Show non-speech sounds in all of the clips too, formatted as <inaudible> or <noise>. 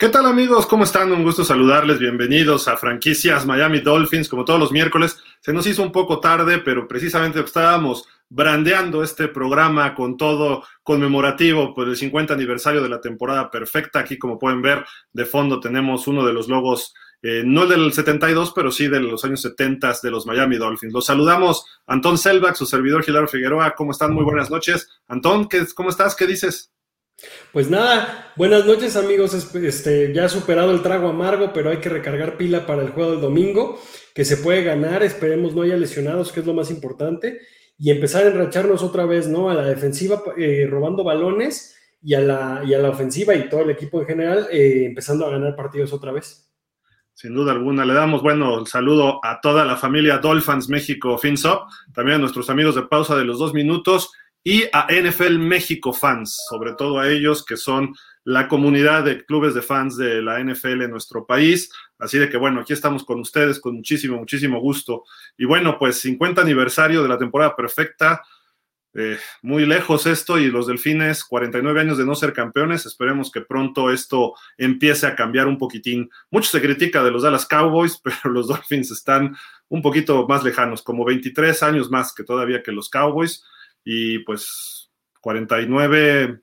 ¿Qué tal amigos? ¿Cómo están? Un gusto saludarles. Bienvenidos a Franquicias Miami Dolphins. Como todos los miércoles, se nos hizo un poco tarde, pero precisamente estábamos brandeando este programa con todo conmemorativo por el 50 aniversario de la temporada perfecta. Aquí, como pueden ver, de fondo tenemos uno de los logos, eh, no el del 72, pero sí de los años 70 de los Miami Dolphins. Los saludamos, Antón Selbach, su servidor Gilaro Figueroa. ¿Cómo están? Muy buenas noches. Antón, ¿qué, ¿cómo estás? ¿Qué dices? Pues nada, buenas noches amigos, este, ya ha superado el trago amargo, pero hay que recargar pila para el juego del domingo, que se puede ganar, esperemos no haya lesionados, que es lo más importante, y empezar a enracharnos otra vez, ¿no? A la defensiva eh, robando balones y a, la, y a la ofensiva y todo el equipo en general eh, empezando a ganar partidos otra vez. Sin duda alguna, le damos, bueno, el saludo a toda la familia Dolphins México FinSop, también a nuestros amigos de pausa de los dos minutos y a NFL México fans, sobre todo a ellos que son la comunidad de clubes de fans de la NFL en nuestro país. Así de que bueno, aquí estamos con ustedes con muchísimo, muchísimo gusto. Y bueno, pues 50 aniversario de la temporada perfecta. Eh, muy lejos esto y los delfines, 49 años de no ser campeones. Esperemos que pronto esto empiece a cambiar un poquitín. Mucho se critica de los Dallas Cowboys, <laughs> pero los Dolphins están un poquito más lejanos, como 23 años más que todavía que los Cowboys y pues 49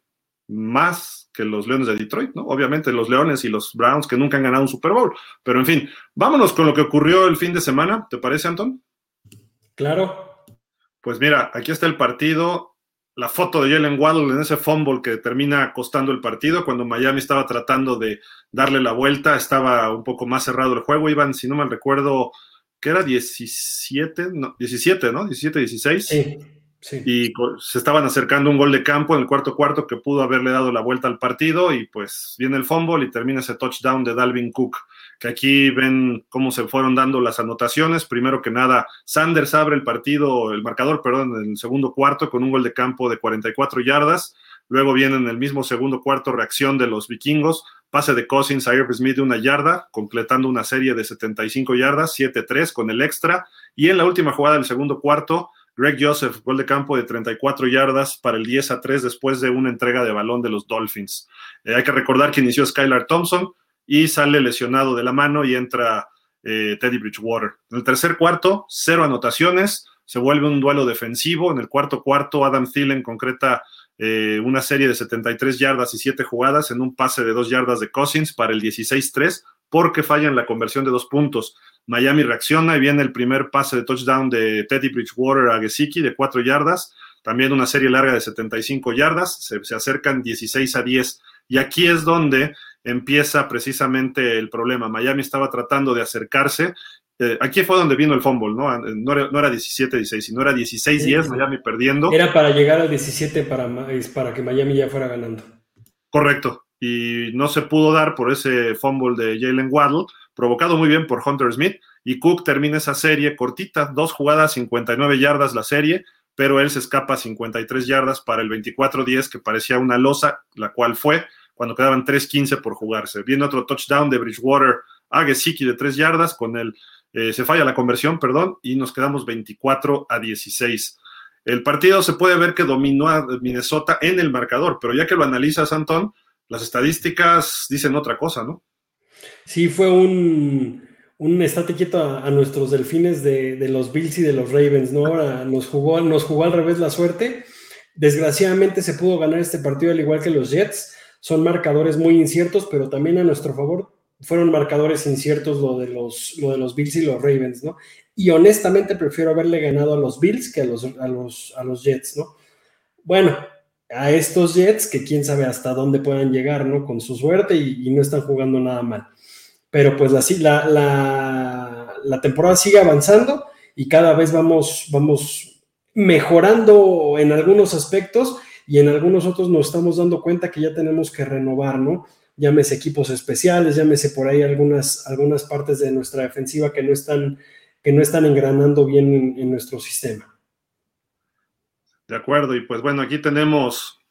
más que los Leones de Detroit, ¿no? Obviamente los Leones y los Browns que nunca han ganado un Super Bowl. Pero en fin, vámonos con lo que ocurrió el fin de semana, ¿te parece, Anton? Claro. Pues mira, aquí está el partido, la foto de Jalen Waddle en ese fumble que termina costando el partido, cuando Miami estaba tratando de darle la vuelta, estaba un poco más cerrado el juego, iban, si no mal recuerdo, que era 17, no, 17, ¿no? 17, 16. Sí. Y se estaban acercando un gol de campo en el cuarto cuarto que pudo haberle dado la vuelta al partido y pues viene el fumble y termina ese touchdown de Dalvin Cook, que aquí ven cómo se fueron dando las anotaciones. Primero que nada, Sanders abre el partido, el marcador, perdón, en el segundo cuarto con un gol de campo de 44 yardas. Luego viene en el mismo segundo cuarto reacción de los vikingos, pase de Cousins a Irv Smith de una yarda, completando una serie de 75 yardas, 7-3 con el extra. Y en la última jugada del segundo cuarto, Greg Joseph, gol de campo de 34 yardas para el 10 a 3 después de una entrega de balón de los Dolphins. Eh, hay que recordar que inició Skylar Thompson y sale lesionado de la mano y entra eh, Teddy Bridgewater. En el tercer cuarto, cero anotaciones, se vuelve un duelo defensivo. En el cuarto cuarto, Adam Thielen concreta eh, una serie de 73 yardas y 7 jugadas en un pase de 2 yardas de Cousins para el 16-3 porque fallan la conversión de dos puntos. Miami reacciona y viene el primer pase de touchdown de Teddy Bridgewater a Gesicki de 4 yardas. También una serie larga de 75 yardas. Se, acercan 16 a 10. Y aquí es donde empieza precisamente el problema. Miami estaba tratando de acercarse. Eh, aquí fue donde vino el fumble, ¿no? No era, no era 17-16, sino era 16-10, Miami perdiendo. Era para llegar al 17 para, para que Miami ya fuera ganando. Correcto. Y no se pudo dar por ese fumble de Jalen Waddle provocado muy bien por Hunter Smith, y Cook termina esa serie cortita, dos jugadas, 59 yardas la serie, pero él se escapa 53 yardas para el 24-10, que parecía una losa, la cual fue cuando quedaban 3-15 por jugarse. Viene otro touchdown de Bridgewater a Gesicki de 3 yardas, con él eh, se falla la conversión, perdón, y nos quedamos 24 a 16. El partido se puede ver que dominó a Minnesota en el marcador, pero ya que lo analizas, Antón, las estadísticas dicen otra cosa, ¿no? Sí, fue un, un estate quieto a, nuestros delfines de, los Bills y de los Ravens, ¿no? Ahora nos jugó, nos jugó al revés la suerte. Desgraciadamente se pudo ganar este partido al igual que los Jets. Son marcadores muy inciertos, pero también a nuestro favor fueron marcadores inciertos lo de los, lo de los Bills y los Ravens, ¿no? Y honestamente prefiero haberle ganado a los Bills que a los, a los, a los Jets, ¿no? Bueno, a estos Jets que quién sabe hasta dónde puedan llegar, ¿no? Con su suerte y, no están jugando nada mal. Pero pues así, la, la, temporada sigue avanzando y cada vez vamos, vamos mejorando en algunos aspectos y en algunos otros nos estamos dando cuenta que ya tenemos que renovar, ¿no? Llámese equipos especiales, llámese por ahí algunas, algunas partes de nuestra defensiva que no están, que no están engranando bien en nuestro sistema. De acuerdo, y pues bueno, aquí tenemos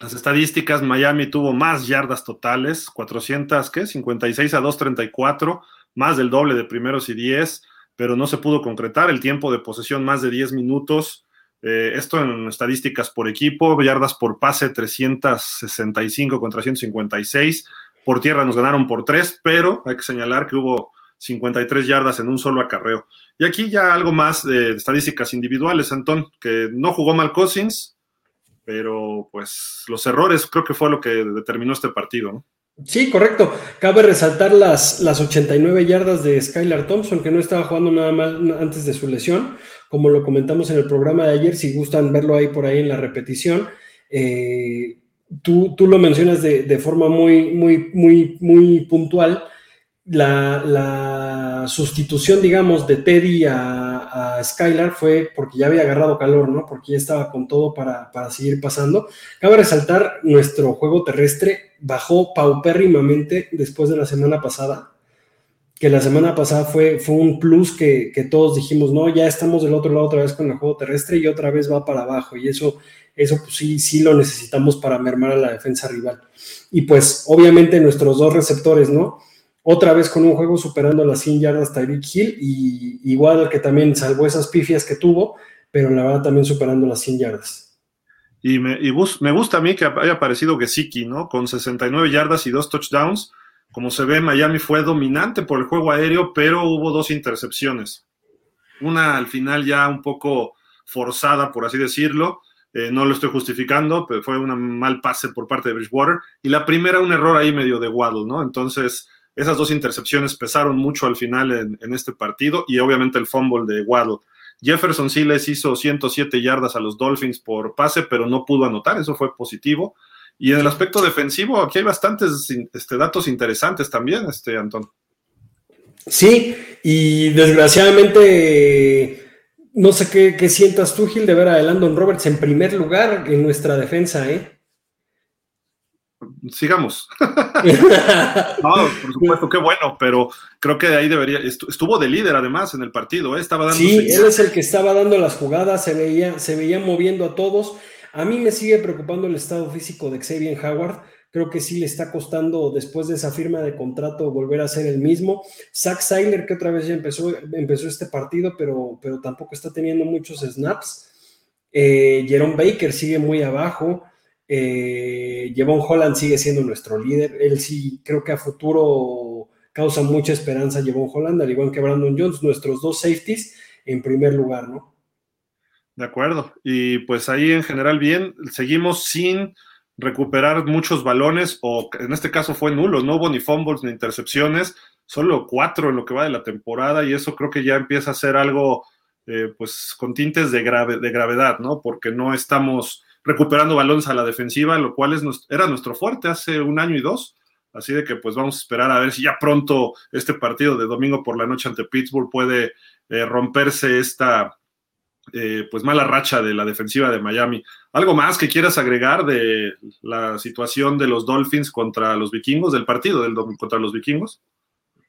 las estadísticas. Miami tuvo más yardas totales, 400, ¿qué? 56 a 234, más del doble de primeros y 10, pero no se pudo concretar. El tiempo de posesión más de 10 minutos. Eh, esto en estadísticas por equipo, yardas por pase 365 contra 156, por tierra nos ganaron por tres, pero hay que señalar que hubo 53 yardas en un solo acarreo. Y aquí ya algo más de estadísticas individuales, Antón, que no jugó mal Cousins, pero pues los errores creo que fue lo que determinó este partido, ¿no? Sí, correcto. Cabe resaltar las, las 89 yardas de Skylar Thompson, que no estaba jugando nada mal antes de su lesión, como lo comentamos en el programa de ayer, si gustan verlo ahí por ahí en la repetición. Eh, tú, tú, lo mencionas de, de, forma muy, muy, muy, muy puntual. La, sustitución, digamos, de Teddy a, Skylar fue porque ya había agarrado calor, ¿no? Porque ya estaba con todo para, para seguir pasando. Cabe resaltar nuestro juego terrestre bajó paupérrimamente después de la semana pasada, que la semana pasada fue, fue un plus que, todos dijimos, no, ya estamos del otro lado otra vez con el juego terrestre y otra vez va para abajo y eso, eso pues sí, sí lo necesitamos para mermar a la defensa rival. Y pues obviamente nuestros dos receptores, ¿no? Otra vez con un juego superando las 100 yardas Tyreek Hill y igual que también salvó esas pifias que tuvo, pero la verdad también superando las 100 yardas. Y me, me gusta a mí que haya aparecido Gesicki, ¿no? Con 69 yardas y dos touchdowns. Como se ve, Miami fue dominante por el juego aéreo, pero hubo dos intercepciones. Una al final ya un poco forzada, por así decirlo. Eh, no lo estoy justificando, pero fue un mal pase por parte de Bridgewater. Y la primera, un error ahí medio de Waddle, ¿no? Entonces, esas dos intercepciones pesaron mucho al final en, este partido y obviamente el fumble de Waddle. Jefferson sí les hizo 107 yardas a los Dolphins por pase, pero no pudo anotar, eso fue positivo. Y en el aspecto defensivo, aquí hay bastantes este, datos interesantes también, este, Antón. Sí, y desgraciadamente, no sé qué, qué sientas tú, Gil, de ver a Landon Roberts en primer lugar en nuestra defensa, ¿eh? Sigamos. <laughs> no, por supuesto, qué bueno, pero creo que ahí debería, estuvo de líder además en el partido, ¿eh? estaba dando. Sí, él es el que estaba dando las jugadas, se veía, se veía moviendo a todos. A mí me sigue preocupando el estado físico de Xavier Howard. Creo que sí le está costando, después de esa firma de contrato, volver a ser el mismo. Zach Seiler, que otra vez ya empezó, empezó este partido, pero, pero tampoco está teniendo muchos snaps. Eh, Jerome Baker sigue muy abajo. Eh, Jevon Holland sigue siendo nuestro líder. Él sí creo que a futuro causa mucha esperanza Jevon Holland, al igual que Brandon Jones, nuestros dos safeties en primer lugar, ¿no? De acuerdo. Y pues ahí en general bien, seguimos sin recuperar muchos balones, o en este caso fue nulo, no hubo ni fumbles ni intercepciones, solo cuatro en lo que va de la temporada, y eso creo que ya empieza a ser algo, eh, pues, con tintes de, grave, de gravedad, ¿no? Porque no estamos recuperando balones a la defensiva, lo cual es, era nuestro fuerte hace un año y dos. Así de que pues vamos a esperar a ver si ya pronto este partido de domingo por la noche ante Pittsburgh puede eh, romperse esta eh, pues mala racha de la defensiva de Miami. ¿Algo más que quieras agregar de la situación de los Dolphins contra los vikingos, del partido del contra los vikingos?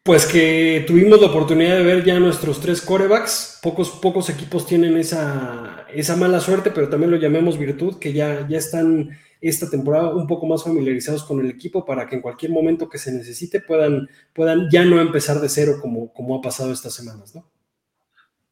Pues que tuvimos la oportunidad de ver ya nuestros tres corebacks. Pocos, pocos equipos tienen esa, esa mala suerte, pero también lo llamemos virtud, que ya, ya están esta temporada un poco más familiarizados con el equipo para que en cualquier momento que se necesite puedan, puedan ya no empezar de cero como, como ha pasado estas semanas, ¿no?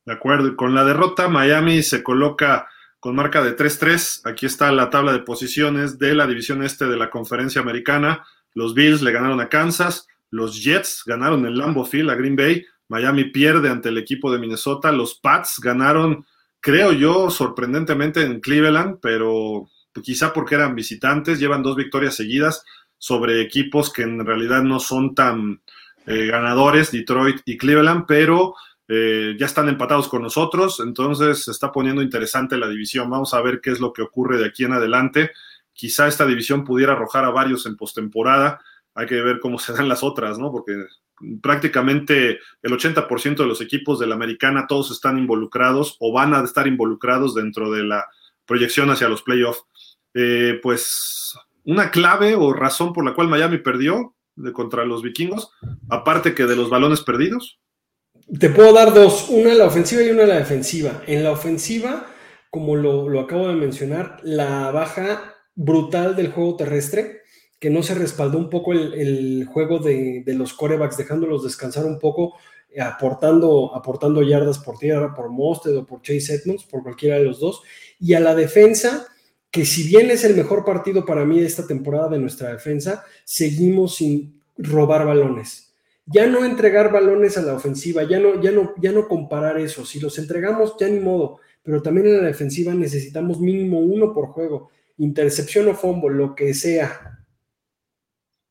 De acuerdo, con la derrota Miami se coloca con marca de 3-3. Aquí está la tabla de posiciones de la división este de la conferencia americana. Los Bills le ganaron a Kansas. Los Jets ganaron en Lambeau Field a Green Bay. Miami pierde ante el equipo de Minnesota. Los Pats ganaron, creo yo, sorprendentemente en Cleveland, pero quizá porque eran visitantes. Llevan dos victorias seguidas sobre equipos que en realidad no son tan eh, ganadores, Detroit y Cleveland, pero eh, ya están empatados con nosotros. Entonces se está poniendo interesante la división. Vamos a ver qué es lo que ocurre de aquí en adelante. Quizá esta división pudiera arrojar a varios en postemporada hay que ver cómo <laughs> se dan las otras, ¿no? Porque prácticamente el 80% de los equipos de la americana todos están involucrados o van a estar involucrados dentro de la proyección hacia los playoffs. Eh, pues una clave o razón por la cual Miami perdió de contra los vikingos, aparte que de los balones perdidos. Te puedo dar dos, una la ofensiva y una la defensiva. En la ofensiva, como lo, lo acabo de mencionar, la baja brutal del juego terrestre que no se respaldó un poco el, juego de, los corebacks, dejándolos descansar un poco, eh, aportando, aportando yardas por tierra, por Mosted o por Chase Edmonds, por cualquiera de los dos. Y a la defensa, que si bien es el mejor partido para mí de esta temporada de nuestra defensa, seguimos sin robar balones. Ya no entregar balones a la ofensiva, ya no, ya no, ya no comparar eso. Si los entregamos, ya ni modo, pero también en la defensiva necesitamos mínimo uno por juego, intercepción o fumble, lo que sea.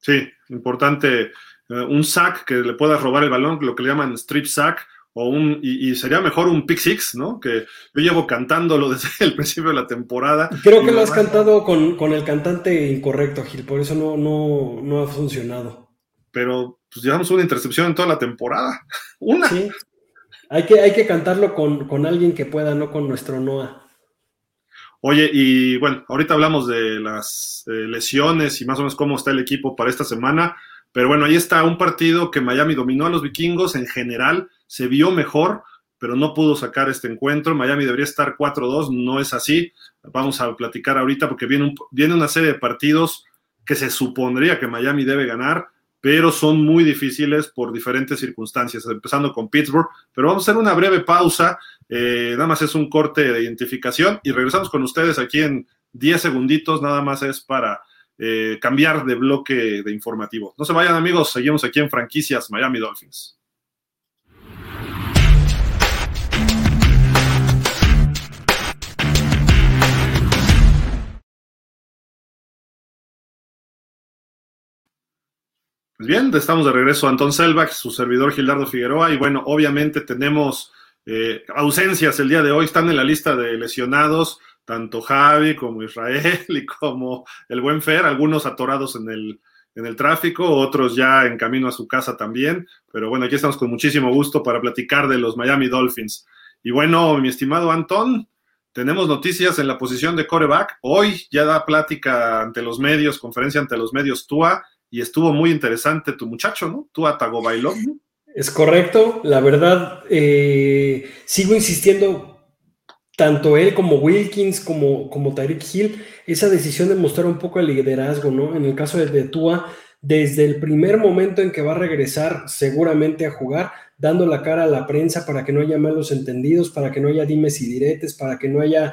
Sí, importante. Eh, un sack que le pueda robar el balón, lo que le llaman strip sack, o un, y, sería mejor un pick six, ¿no? Que yo llevo cantándolo <laughs> desde el principio de la temporada. Creo que lo has cantado con, con, el cantante incorrecto, Gil, por eso no, no, no ha funcionado. Pero pues llevamos una intercepción en toda la temporada. <laughs> Una. Sí. Hay que, hay que cantarlo con, alguien que pueda, no con nuestro Noah. Oye, y bueno, ahorita hablamos de las eh, lesiones y más o menos cómo está el equipo para esta semana, pero bueno, ahí está un partido que Miami dominó a los vikingos en general, se vio mejor, pero no pudo sacar este encuentro. Miami debería estar 4-2, no es así. Vamos a platicar ahorita porque viene, viene una serie de partidos que se supondría que Miami debe ganar pero son muy difíciles por diferentes circunstancias, empezando con Pittsburgh. Pero vamos a hacer una breve pausa, eh, nada más es un corte de identificación y regresamos con ustedes aquí en 10 segunditos, nada más es para eh, cambiar de bloque de informativo. No se vayan amigos, seguimos aquí en franquicias Miami Dolphins. Pues bien, estamos de regreso. Antón Selbach, su servidor Gildardo Figueroa, y bueno, obviamente tenemos eh, ausencias el día de hoy, están en la lista de lesionados, tanto Javi como Israel <laughs> y como el buen Fer, algunos atorados en el, en el tráfico, otros ya en camino a su casa también, pero bueno, aquí estamos con muchísimo gusto para platicar de los Miami Dolphins. Y bueno, mi estimado Antón, tenemos noticias en la posición de coreback. Hoy ya da plática ante los medios, conferencia ante los medios TUA y estuvo muy interesante tu muchacho, ¿no? Tú Atago. Es correcto, la verdad, eh, sigo insistiendo, tanto él como Wilkins, como, como Tyreek Hill, esa decisión de mostrar un poco el liderazgo, ¿no? En el caso de, de Tua, desde el primer momento en que va a regresar seguramente a jugar, dando la cara a la prensa para que no haya malos entendidos, para que no haya dimes y diretes, para que no haya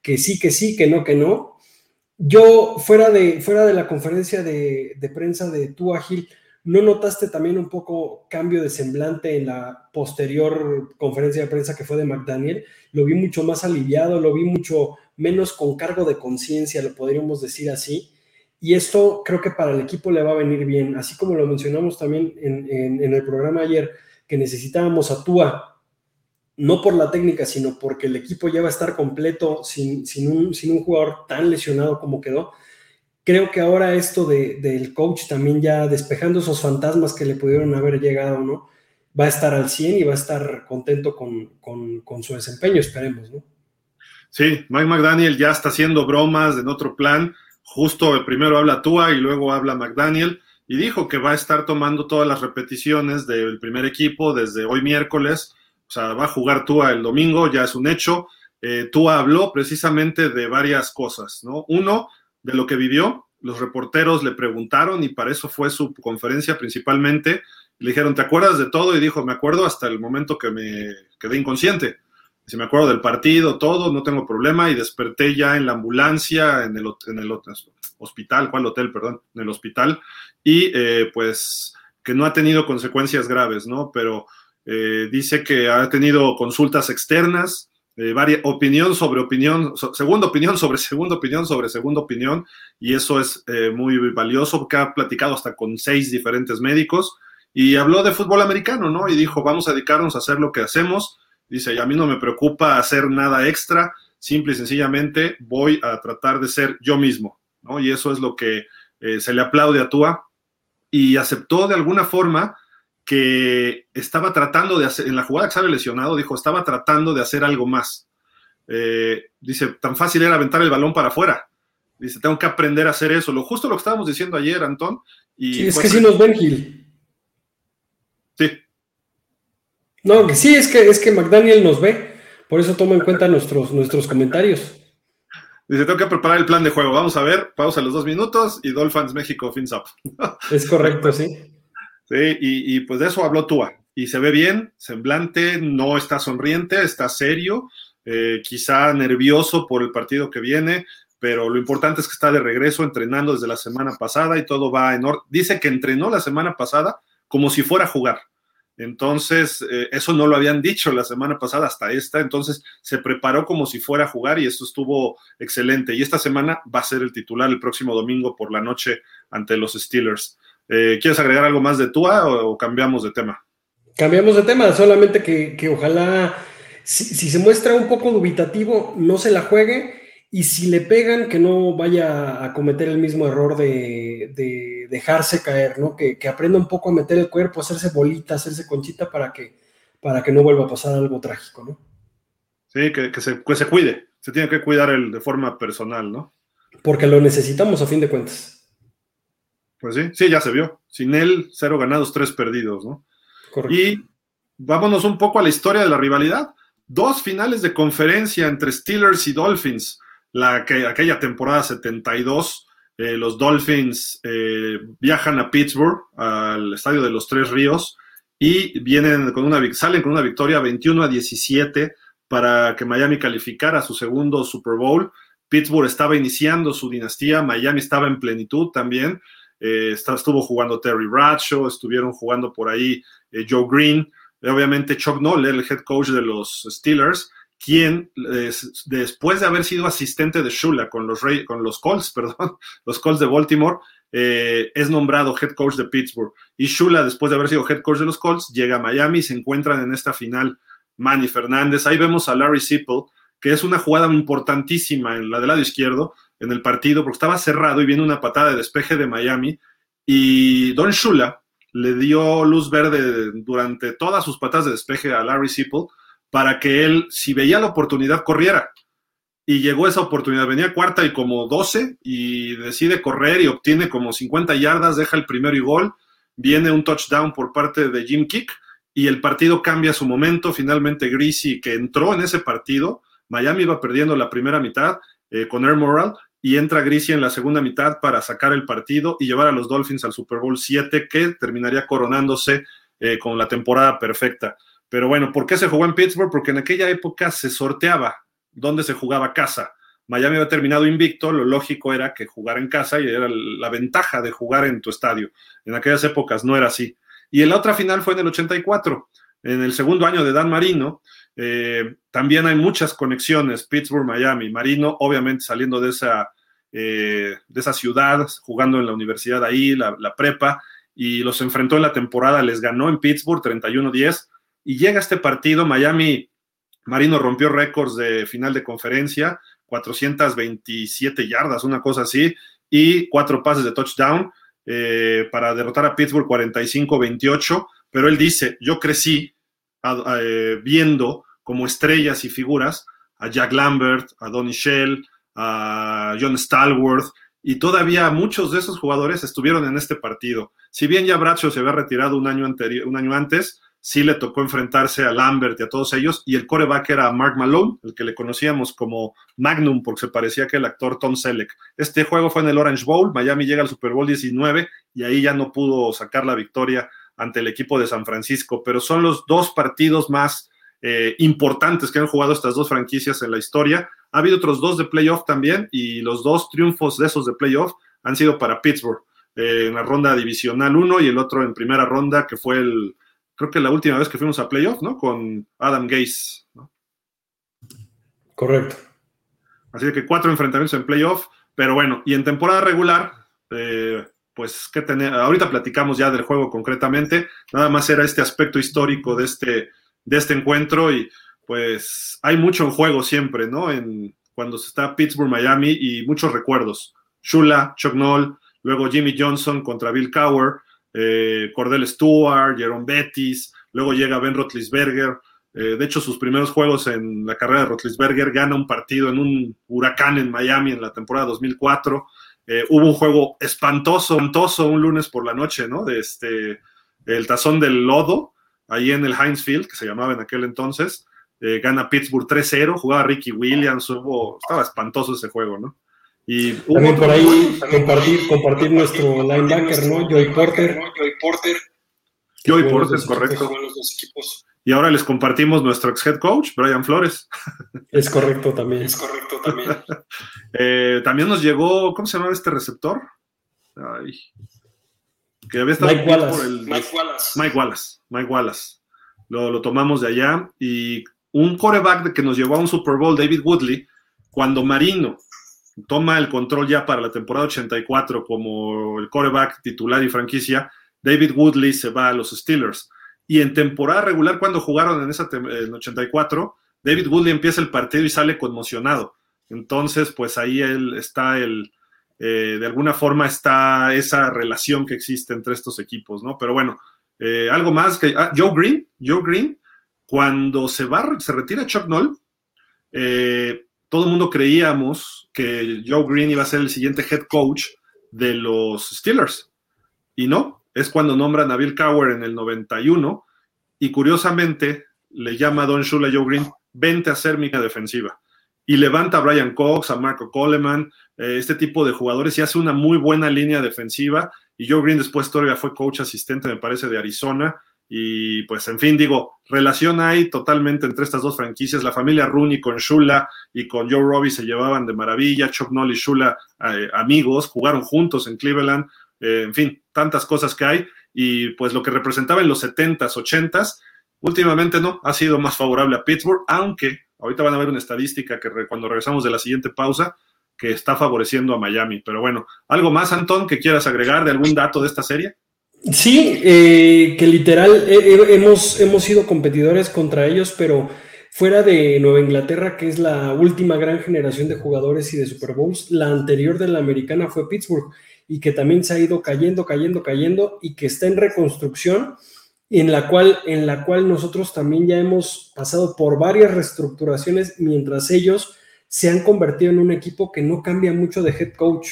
que sí, que sí, que no, que no. Yo, fuera de, fuera de la conferencia de, prensa de tu Gil, ¿no notaste también un poco cambio de semblante en la posterior conferencia de prensa que fue de McDaniel? Lo vi mucho más aliviado, lo vi mucho menos con cargo de conciencia, lo podríamos decir así. Y esto creo que para el equipo le va a venir bien, así como lo mencionamos también en, en el programa ayer, que necesitábamos a Tua no por la técnica, sino porque el equipo ya va a estar completo sin, un, sin un, jugador tan lesionado como quedó. Creo que ahora esto del coach también ya despejando esos fantasmas que le pudieron haber llegado, ¿no? Va a estar al 100 y va a estar contento con, su desempeño, esperemos, ¿no? Sí, Mike McDaniel ya está haciendo bromas en otro plan. Justo primero habla Tua y luego habla McDaniel y dijo que va a estar tomando todas las repeticiones del primer equipo desde hoy miércoles o sea, va a jugar Tua el domingo, ya es un hecho. Eh, Tua habló precisamente de varias cosas, ¿no? Uno, de lo que vivió. Los reporteros le preguntaron y para eso fue su conferencia principalmente. Le dijeron, ¿te acuerdas de todo? Y dijo, me acuerdo hasta el momento que me quedé inconsciente. Si me acuerdo del partido, todo, no tengo problema. Y desperté ya en la ambulancia, en el, en el hospital, ¿cuál hotel? Perdón, en el hospital. Y eh, pues que no ha tenido consecuencias graves, ¿no? Pero eh, dice que ha tenido consultas externas, eh, opinión sobre opinión, segunda opinión sobre <laughs> segunda opinión sobre segunda opinión, y eso es eh, muy valioso porque ha platicado hasta con seis diferentes médicos y habló de fútbol americano, ¿no? Y dijo, vamos a dedicarnos a hacer lo que hacemos. Dice, y a mí no me preocupa hacer nada extra, simple y sencillamente voy a tratar de ser yo mismo, ¿no? Y eso es lo que se le aplaude a Tua y aceptó de alguna forma que estaba tratando de hacer, en la jugada que estaba lesionado, dijo, estaba tratando de hacer algo más. Eh, dice, tan fácil era aventar el balón para afuera. Dice, tengo que aprender a hacer eso. Lo justo lo que estábamos diciendo ayer, Antón. Y sí, es que sí nos ven, Gil. Sí. No, que sí, es que, es que McDaniel nos ve. Por eso toma en cuenta nuestros, nuestros comentarios. Dice, tengo que preparar el plan de juego. Vamos a ver, pausa los dos minutos y Dolphins México fins up. Es correcto, sí. Sí, y, pues de eso habló Tua. Y se ve bien, semblante, no está sonriente, está serio, eh, quizá nervioso por el partido que viene. pero lo importante es que está de regreso entrenando desde la semana pasada y todo va en orden. Dice que entrenó la semana pasada como si fuera a jugar. Entonces, eh, eso no lo habían dicho la semana pasada hasta esta, entonces se preparó como si fuera a jugar y eso estuvo excelente. Y esta semana va a ser el titular el próximo domingo por la noche ante los Steelers. Eh, ¿Quieres agregar algo más de Tua o, cambiamos de tema? Cambiamos de tema, solamente que, ojalá, si, se muestra un poco dubitativo, no se la juegue y si le pegan, que no vaya a cometer el mismo error de, dejarse caer, ¿no? Que, aprenda un poco a meter el cuerpo, hacerse bolita, hacerse conchita para que, para que no vuelva a pasar algo trágico, ¿no? Sí, que, se, se cuide, se tiene que cuidar el, de forma personal, ¿no? Porque lo necesitamos a fin de cuentas. Pues sí, sí, ya se vio. Sin él, cero ganados, tres perdidos, ¿no? Correcto. Y vámonos un poco a la historia de la rivalidad. Dos finales de conferencia entre Steelers y Dolphins la, aquella temporada 72, eh, los Dolphins eh, viajan a Pittsburgh, al Estadio de los Tres Ríos, y vienen con una, salen con una victoria 21 a 17 para que Miami calificara su segundo Super Bowl. Pittsburgh estaba iniciando su dinastía, Miami estaba en plenitud también. Eh, estuvo jugando Terry Bradshaw, estuvieron jugando por ahí Joe Green, obviamente Chuck Noll, el head coach de los Steelers, quien después de haber sido asistente de Shula con los, con los Colts, <laughs> perdón, los Colts de Baltimore, eh, es nombrado head coach de Pittsburgh. Y Shula, después de haber sido head coach de los Colts, llega a Miami y se encuentran en esta final Manny Fernández. Ahí vemos a Larry Sipple, que es una jugada importantísima en la del lado izquierdo en el partido, porque estaba cerrado y viene una patada de despeje de Miami. Y Don Shula le dio luz verde durante todas sus patadas de despeje a Larry Sipple para que él, si veía la oportunidad, corriera. Y llegó esa oportunidad, venía cuarta y como 12 y decide correr y obtiene como 50 yardas, deja el primero y gol, viene un touchdown por parte de Jim Kick y el partido cambia su momento, finalmente Greasy que entró en ese partido, Miami iba perdiendo la primera mitad eh, con Air Moral y entra Greasy en la segunda mitad para sacar el partido y llevar a los Dolphins al Super Bowl 7 que terminaría coronándose eh, con la temporada perfecta. Pero bueno, ¿por qué se jugó en Pittsburgh? Porque en aquella época se sorteaba dónde se jugaba casa. Miami había terminado invicto, lo lógico era que jugara en casa y era la ventaja de jugar en tu estadio. En aquellas épocas no era así. Y en la otra final fue en el 84, en el segundo año de Dan Marino. Eh, también hay muchas conexiones, Pittsburgh-Miami. Marino, obviamente, saliendo de esa, eh, de esa ciudad, jugando en la universidad ahí, la, prepa, y los enfrentó en la temporada, les ganó en Pittsburgh 31-10 y llega este partido, Miami, Marino rompió récords de final de conferencia, 427 yardas, una cosa así, y cuatro pases de touchdown eh, para derrotar a Pittsburgh 45-28, pero él dice, yo crecí eh, viendo como estrellas y figuras a Jack Lambert, a Donny Shell, a John Stallworth, y todavía muchos de esos jugadores estuvieron en este partido. Si bien ya Bradshaw se había retirado un año, anterior, un año antes, sí le tocó enfrentarse a Lambert y a todos ellos, y el coreback era Mark Malone, el que le conocíamos como Magnum, porque se parecía que el actor Tom Selleck. Este juego fue en el Orange Bowl, Miami llega al Super Bowl 19, y ahí ya no pudo sacar la victoria ante el equipo de San Francisco, pero son los dos partidos más eh, importantes que han jugado estas dos franquicias en la historia. Ha habido otros dos de playoff también, y los dos triunfos de esos de playoff han sido para Pittsburgh, eh, en la ronda divisional 1 y el otro en primera ronda, que fue el creo que la última vez que fuimos a playoff, ¿no? Con Adam Gase, ¿no? Correcto. Así que cuatro enfrentamientos en playoff, pero bueno, y en temporada regular, eh, pues que tener, ahorita platicamos ya del juego concretamente, nada más era este aspecto histórico de este, de este encuentro y pues hay mucho en juego siempre, ¿no? En, cuando se está Pittsburgh, Miami y muchos recuerdos. Shula, Chuck Noll, luego Jimmy Johnson contra Bill Cower, eh, Cordell Stewart, Jerome Bettis, luego llega Ben Rotlisberger. Eh, de hecho, sus primeros juegos en la carrera de Rotlisberger gana un partido en un huracán en Miami en la temporada 2004. Eh, hubo un juego espantoso, espantoso un lunes por la noche, ¿no? De este, el tazón del lodo, ahí en el Heinz Field, que se llamaba en aquel entonces. gana Pittsburgh 3-0, jugaba Ricky Williams, hubo, estaba espantoso ese juego, ¿no? Y También por ahí compartir, compartir nuestro linebacker, ¿no? Joey Porter. Joey Porter. Joey Porter, correcto. Y ahora les compartimos nuestro ex head coach, Brian Flores. Es correcto también. Es correcto también. <laughs> eh, también nos llegó, ¿cómo se llama este receptor? Ay, que había estado Mike Wallace. por el, Mike Wallace. Mike Wallace. Mike Wallace. Lo, lo tomamos de allá. Y un coreback que nos llevó a un Super Bowl, David Woodley, cuando Marino toma el control ya para la temporada 84 como el coreback titular y franquicia, David Woodley se va a los Steelers. Y en temporada regular, cuando jugaron en esa en 84, David Woodley empieza el partido y sale conmocionado. Entonces, pues ahí él está el, eh, de alguna forma está esa relación que existe entre estos equipos, ¿no? Pero bueno, eh, algo más que ah, Joe Green, Joe Green, cuando se va, se retira Chuck Noll, eh, todo el mundo creíamos que Joe Green iba a ser el siguiente head coach de los Steelers. Y no, es cuando nombran a Bill Cowher en el 91 y curiosamente le llama a Don Shula Joe Green, vente a ser mi defensiva. Y levanta a Brian Cox, a Marco Coleman, eh, este tipo de jugadores y hace una muy buena línea defensiva. Y Joe Green después todavía fue coach asistente, me parece, de Arizona. Y pues, en fin, digo, relación hay totalmente entre estas dos franquicias. La familia Rooney con Shula y con Joe Robbie se llevaban de maravilla. Chuck Noll y Shula, eh, amigos, jugaron juntos en Cleveland. Eh, en fin, tantas cosas que hay. Y pues lo que representaba en los 70s, 80s, últimamente no, ha sido más favorable a Pittsburgh, aunque ahorita van a ver una estadística que cuando regresamos de la siguiente pausa, que está favoreciendo a Miami. Pero bueno, ¿algo más, Antón, que quieras agregar de algún dato de esta serie? Sí, eh, que literal eh, hemos, hemos sido competidores contra ellos, pero fuera de Nueva Inglaterra, que es la última gran generación de jugadores y de Super Bowls, la anterior de la americana fue Pittsburgh y que también se ha ido cayendo, cayendo, cayendo y que está en reconstrucción, en la cual, en la cual nosotros también ya hemos pasado por varias reestructuraciones mientras ellos se han convertido en un equipo que no cambia mucho de head coach.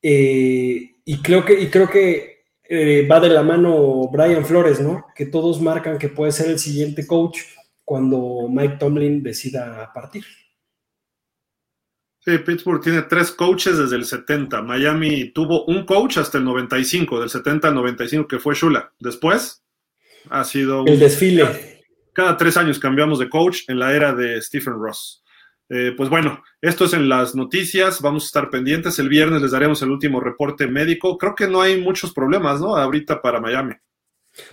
Eh, y creo que, y creo que eh, va de la mano Brian Flores, ¿no? Que todos marcan que puede ser el siguiente coach cuando Mike Tomlin decida partir. Sí, Pittsburgh tiene tres coaches desde el 70. Miami tuvo un coach hasta el 95, del 70 al 95, que fue Shula. Después ha sido... El desfile. Cada, cada tres años cambiamos de coach en la era de Stephen Ross. Eh, pues bueno, esto es en las noticias, vamos a estar pendientes. El viernes les daremos el último reporte médico. Creo que no hay muchos problemas, ¿no? Ahorita para Miami.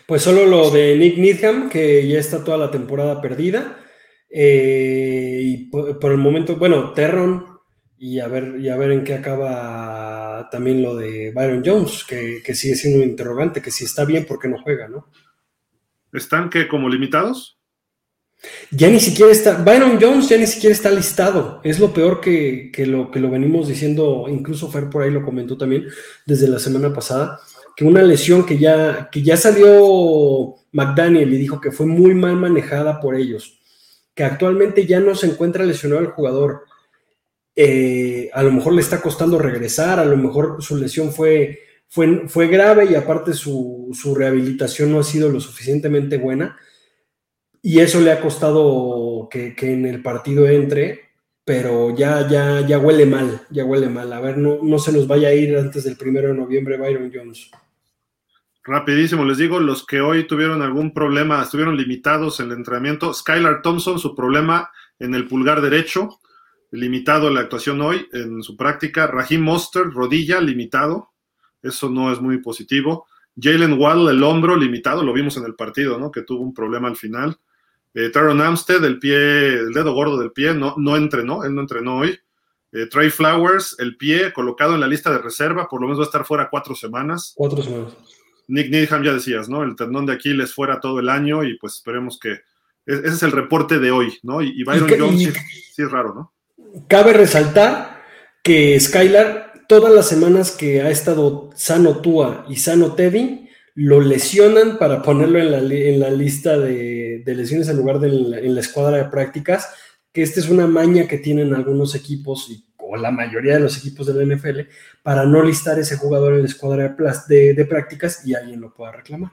Pues solo lo de Nick Needham, que ya está toda la temporada perdida. Eh, y por, por, el momento, bueno, Terron, y a ver, y a ver en qué acaba también lo de Byron Jones, que, que sigue siendo un interrogante, que si está bien, ¿por qué no juega, no? ¿Están que como limitados? Ya ni siquiera está, Byron Jones ya ni siquiera está listado. Es lo peor que, que, lo, que lo venimos diciendo, incluso Fer por ahí lo comentó también desde la semana pasada, que una lesión que ya, que ya salió McDaniel y dijo que fue muy mal manejada por ellos, que actualmente ya no se encuentra lesionado el jugador. Eh, a lo mejor le está costando regresar, a lo mejor su lesión fue, fue, fue grave y aparte su, su rehabilitación no ha sido lo suficientemente buena y eso le ha costado que, que, en el partido entre, pero ya, ya, ya huele mal, ya huele mal. A ver, no, no se nos vaya a ir antes del primero de noviembre Byron Jones. Rapidísimo, les digo, los que hoy tuvieron algún problema, estuvieron limitados en el entrenamiento. Skylar Thompson, su problema en el pulgar derecho, limitado la actuación hoy en su práctica. Raheem Monster, rodilla, limitado. Eso no es muy positivo. Jalen Waddle, el hombro limitado, lo vimos en el partido, ¿no? Que tuvo un problema al final. Eh, Taron Amstead, el pie, el dedo gordo del pie, no, no entrenó, él no entrenó hoy. Eh, Trey Flowers, el pie colocado en la lista de reserva, por lo menos va a estar fuera cuatro semanas. Cuatro semanas. Nick Needham, ya decías, ¿no? El tendón de Aquiles fuera todo el año y pues esperemos que. Ese es el reporte de hoy, ¿no? Y, y Byron y, Jones y, sí, sí, es raro, ¿no? Cabe resaltar que Skylar, todas las semanas que ha estado sano Tua y sano Teddy, lo lesionan para ponerlo en la, en la lista de, de, lesiones en lugar de en la, escuadra de prácticas, que esta es una maña que tienen algunos equipos, y, o la mayoría de los equipos de la NFL, para no listar ese jugador en la escuadra de, de prácticas y alguien lo pueda reclamar.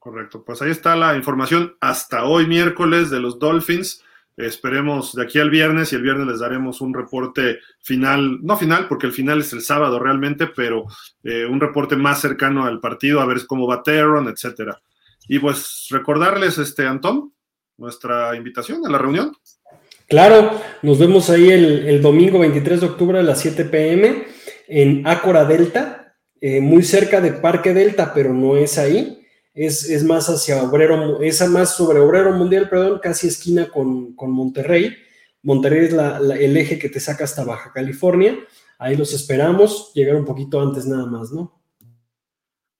Correcto, pues ahí está la información hasta hoy miércoles de los Dolphins. Esperemos de aquí al viernes y el viernes les daremos un reporte final, no final, porque el final es el sábado realmente, pero eh, un reporte más cercano al partido, a ver cómo va Teron, etcétera. Y pues recordarles, este, Antón, nuestra invitación a la reunión. Claro, nos vemos ahí el, domingo 23 de octubre a las 7 pm en Ácora Delta, eh, muy cerca de Parque Delta, pero no es ahí. Es, más hacia Obrero, es más sobre Obrero Mundial, perdón, casi esquina con, Monterrey. Monterrey es el eje que te saca hasta Baja California. Ahí los esperamos, llegar un poquito antes nada más, ¿no?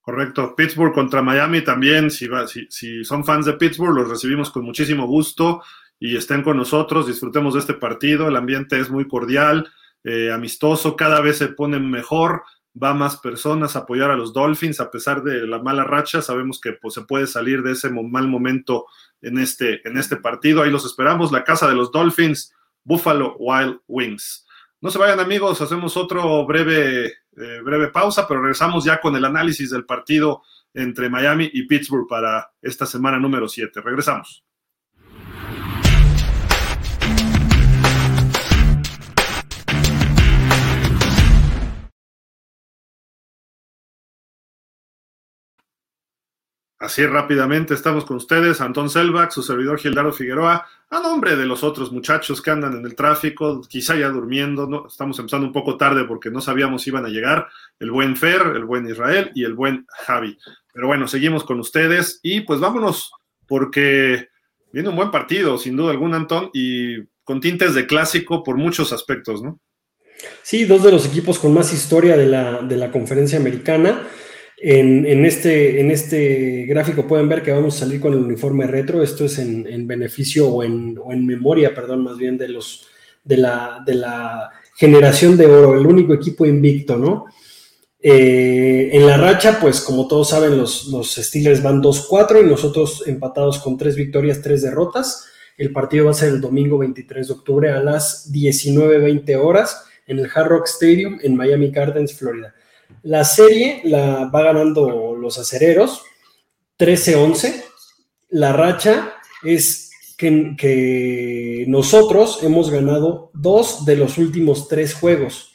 Correcto. Pittsburgh contra Miami también. Si, si, son fans de Pittsburgh, los recibimos con muchísimo gusto y estén con nosotros. Disfrutemos de este partido. El ambiente es muy cordial, eh, amistoso, cada vez se pone mejor. Va más personas a apoyar a los Dolphins a pesar de la mala racha. Sabemos que pues, se puede salir de ese mal momento en este, en este partido. Ahí los esperamos. La casa de los Dolphins, Buffalo Wild Wings. No se vayan amigos, hacemos otro breve, eh, breve pausa, pero regresamos ya con el análisis del partido entre Miami y Pittsburgh para esta semana número 7. Regresamos. Así rápidamente estamos con ustedes, Antón Selbach, su servidor Gildardo Figueroa, a nombre de los otros muchachos que andan en el tráfico, quizá ya durmiendo, ¿no? estamos empezando un poco tarde porque no sabíamos si iban a llegar, el buen Fer, el buen Israel y el buen Javi. Pero bueno, seguimos con ustedes y pues vámonos porque viene un buen partido, sin duda alguna, Antón, y con tintes de clásico por muchos aspectos, ¿no? Sí, dos de los equipos con más historia de la, de la conferencia americana. En, este, en este gráfico pueden ver que vamos a salir con el uniforme retro. Esto es en, beneficio o en, memoria, perdón, más bien de los de la, de la generación de oro, el único equipo invicto, ¿no? Eh, en la racha, pues como todos saben, los, los Steelers van 2-4 y nosotros empatados con 3 victorias, 3 derrotas. El partido va a ser el domingo 23 de octubre a las 19.20 horas en el Hard Rock Stadium en Miami Gardens, Florida. La serie la va ganando los acereros 13-11. La racha es que, nosotros hemos ganado dos de los últimos tres juegos.